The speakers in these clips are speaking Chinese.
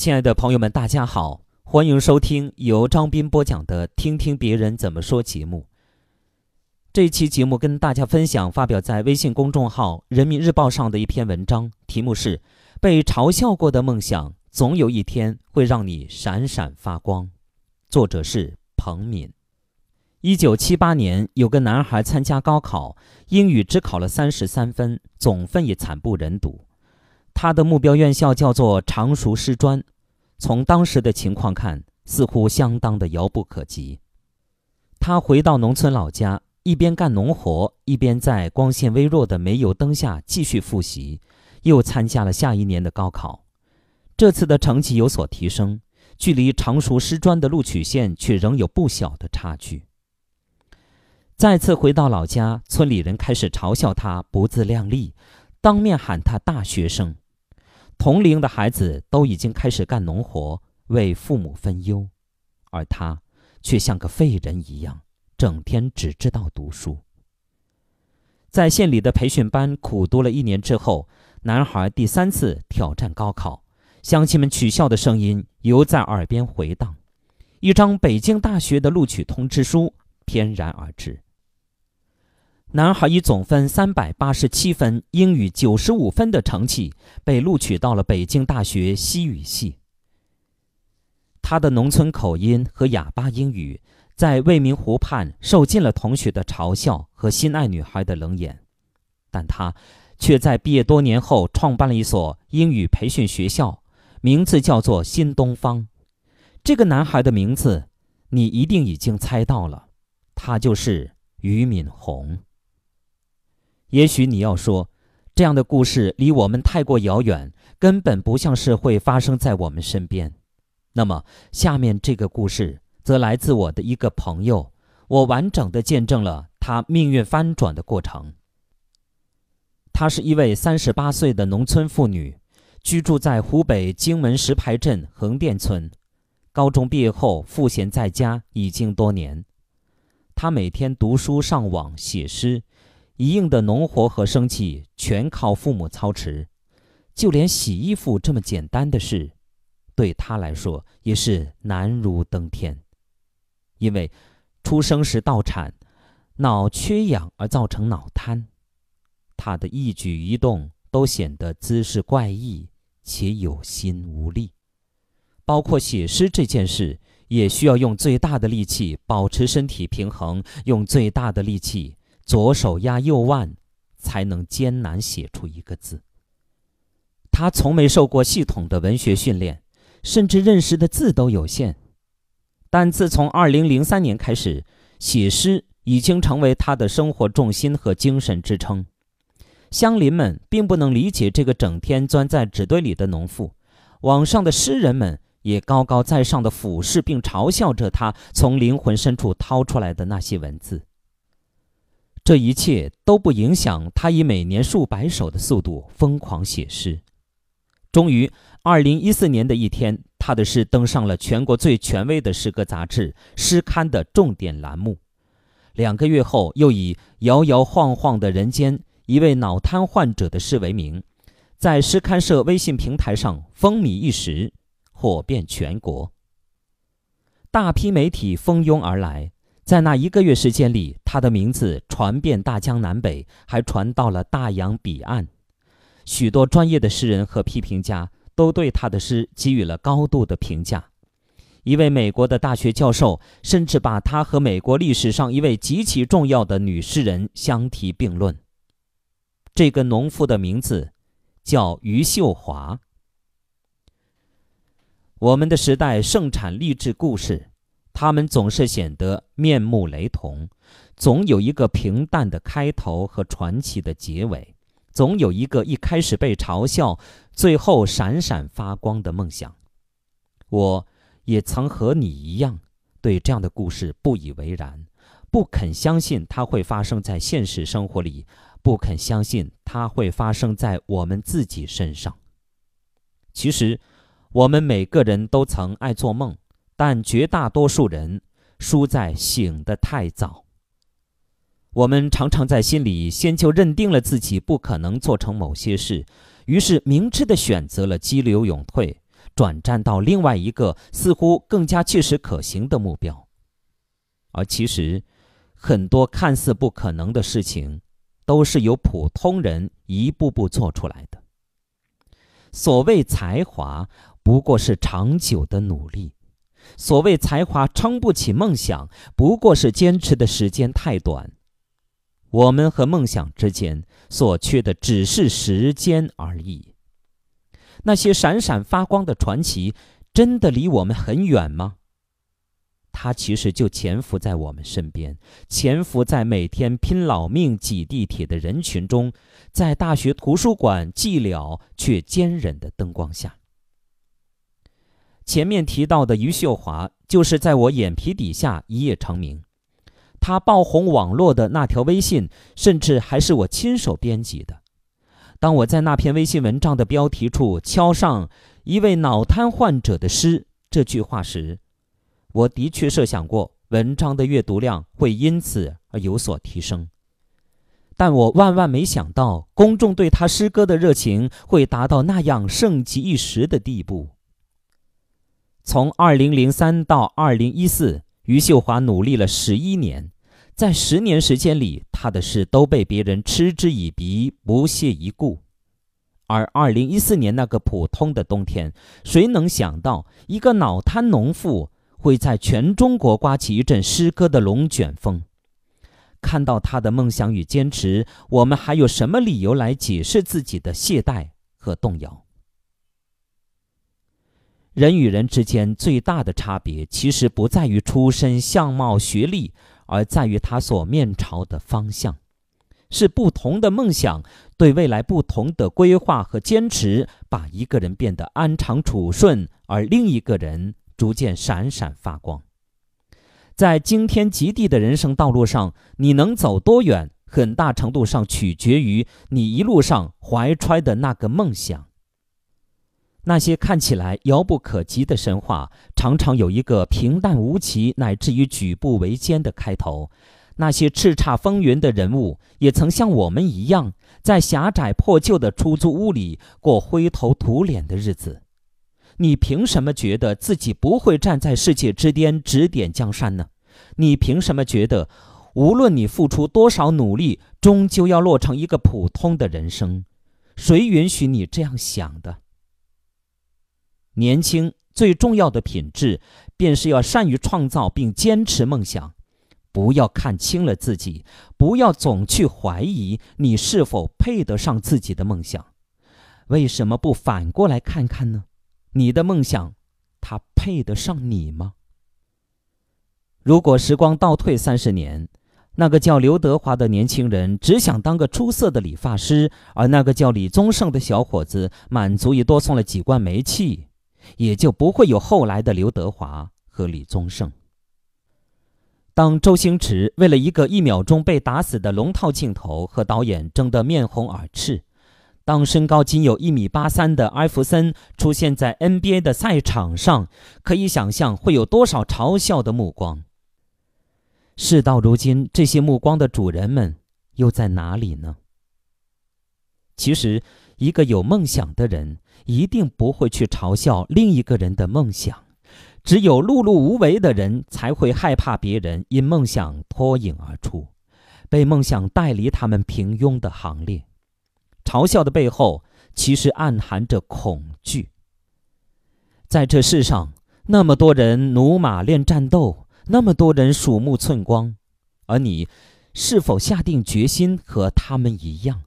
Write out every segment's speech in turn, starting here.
亲爱的朋友们，大家好，欢迎收听由张斌播讲的《听听别人怎么说》节目。这期节目跟大家分享发表在微信公众号《人民日报》上的一篇文章，题目是《被嘲笑过的梦想总有一天会让你闪闪发光》，作者是彭敏。一九七八年，有个男孩参加高考，英语只考了三十三分，总分也惨不忍睹。他的目标院校叫做常熟师专，从当时的情况看，似乎相当的遥不可及。他回到农村老家，一边干农活，一边在光线微弱的煤油灯下继续复习，又参加了下一年的高考。这次的成绩有所提升，距离常熟师专的录取线却仍有不小的差距。再次回到老家，村里人开始嘲笑他不自量力，当面喊他大学生。同龄的孩子都已经开始干农活，为父母分忧，而他却像个废人一样，整天只知道读书。在县里的培训班苦读了一年之后，男孩第三次挑战高考，乡亲们取笑的声音犹在耳边回荡，一张北京大学的录取通知书翩然而至。男孩以总分三百八十七分、英语九十五分的成绩被录取到了北京大学西语系。他的农村口音和哑巴英语在未名湖畔受尽了同学的嘲笑和心爱女孩的冷眼，但他却在毕业多年后创办了一所英语培训学校，名字叫做新东方。这个男孩的名字，你一定已经猜到了，他就是俞敏洪。也许你要说，这样的故事离我们太过遥远，根本不像是会发生在我们身边。那么，下面这个故事则来自我的一个朋友，我完整的见证了他命运翻转的过程。她是一位三十八岁的农村妇女，居住在湖北荆门石牌镇横店村。高中毕业后赋闲在家已经多年，她每天读书、上网、写诗。一应的农活和生计全靠父母操持，就连洗衣服这么简单的事，对他来说也是难如登天。因为出生时倒产，脑缺氧而造成脑瘫，他的一举一动都显得姿势怪异且有心无力，包括写诗这件事，也需要用最大的力气保持身体平衡，用最大的力气。左手压右腕，才能艰难写出一个字。他从没受过系统的文学训练，甚至认识的字都有限。但自从2003年开始，写诗已经成为他的生活重心和精神支撑。乡邻们并不能理解这个整天钻在纸堆里的农妇，网上的诗人们也高高在上的俯视并嘲笑着他从灵魂深处掏出来的那些文字。这一切都不影响他以每年数百首的速度疯狂写诗。终于，二零一四年的一天，他的诗登上了全国最权威的诗歌杂志《诗刊》的重点栏目。两个月后，又以《摇摇晃晃的人间》一位脑瘫患者的诗为名，在诗刊社微信平台上风靡一时，火遍全国。大批媒体蜂拥而来。在那一个月时间里，他的名字传遍大江南北，还传到了大洋彼岸。许多专业的诗人和批评家都对他的诗给予了高度的评价。一位美国的大学教授甚至把他和美国历史上一位极其重要的女诗人相提并论。这个农妇的名字叫余秀华。我们的时代盛产励志故事。他们总是显得面目雷同，总有一个平淡的开头和传奇的结尾，总有一个一开始被嘲笑，最后闪闪发光的梦想。我也曾和你一样，对这样的故事不以为然，不肯相信它会发生在现实生活里，不肯相信它会发生在我们自己身上。其实，我们每个人都曾爱做梦。但绝大多数人输在醒得太早。我们常常在心里先就认定了自己不可能做成某些事，于是明智的选择了激流勇退，转战到另外一个似乎更加切实可行的目标。而其实，很多看似不可能的事情，都是由普通人一步步做出来的。所谓才华，不过是长久的努力；所谓才华撑不起梦想，不过是坚持的时间太短。我们和梦想之间所缺的只是时间而已。那些闪闪发光的传奇，真的离我们很远吗？它其实就潜伏在我们身边，潜伏在每天拼老命挤地铁的人群中，在大学图书馆寂寥却坚韧的灯光下。前面提到的余秀华，就是在我眼皮底下一夜成名。他爆红网络的那条微信，甚至还是我亲手编辑的。当我在那篇微信文章的标题处敲上“一位脑瘫患者的诗”这句话时，我的确设想过文章的阅读量会因此而有所提升。但我万万没想到，公众对他诗歌的热情会达到那样盛极一时的地步。从2003到2014。余秀华努力了十一年，在十年时间里，她的事都被别人嗤之以鼻、不屑一顾。而二零一四年那个普通的冬天，谁能想到一个脑瘫农妇会在全中国刮起一阵诗歌的龙卷风？看到她的梦想与坚持，我们还有什么理由来解释自己的懈怠和动摇？人与人之间最大的差别，其实不在于出身、相貌、学历，而在于他所面朝的方向。是不同的梦想，对未来不同的规划和坚持，把一个人变得安常处顺，而另一个人逐渐闪闪发光。在惊天极地的人生道路上，你能走多远，很大程度上取决于你一路上怀揣的那个梦想。那些看起来遥不可及的神话，常常有一个平淡无奇乃至于举步维艰的开头。那些叱咤风云的人物，也曾像我们一样，在狭窄破旧的出租屋里过灰头土脸的日子。你凭什么觉得自己不会站在世界之巅指点江山呢？你凭什么觉得，无论你付出多少努力，终究要落成一个普通的人生？谁允许你这样想的？年轻最重要的品质，便是要善于创造并坚持梦想。不要看轻了自己，不要总去怀疑你是否配得上自己的梦想。为什么不反过来看看呢？你的梦想，它配得上你吗？如果时光倒退三十年，那个叫刘德华的年轻人只想当个出色的理发师，而那个叫李宗盛的小伙子满足于多送了几罐煤气。也就不会有后来的刘德华和李宗盛。当周星驰为了一个一秒钟被打死的龙套镜头和导演争得面红耳赤，当身高仅有一米八三的艾弗森出现在 NBA 的赛场上，可以想象会有多少嘲笑的目光。事到如今，这些目光的主人们又在哪里呢？其实，一个有梦想的人。一定不会去嘲笑另一个人的梦想，只有碌碌无为的人才会害怕别人因梦想脱颖而出，被梦想带离他们平庸的行列。嘲笑的背后，其实暗含着恐惧。在这世上，那么多人驽马练战斗，那么多人鼠目寸光，而你，是否下定决心和他们一样？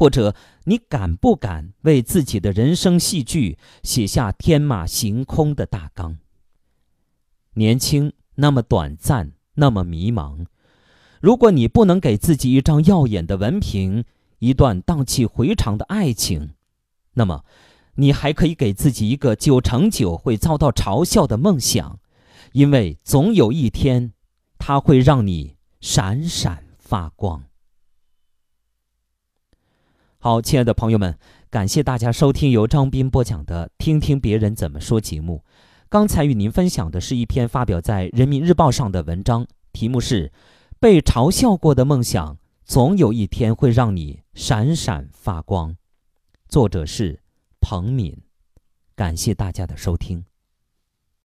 或者你敢不敢为自己的人生戏剧写下天马行空的大纲？年轻那么短暂，那么迷茫。如果你不能给自己一张耀眼的文凭，一段荡气回肠的爱情，那么你还可以给自己一个九成九会遭到嘲笑的梦想，因为总有一天，它会让你闪闪发光。好，亲爱的朋友们，感谢大家收听由张斌播讲的《听听别人怎么说》节目。刚才与您分享的是一篇发表在《人民日报》上的文章，题目是《被嘲笑过的梦想总有一天会让你闪闪发光》，作者是彭敏。感谢大家的收听。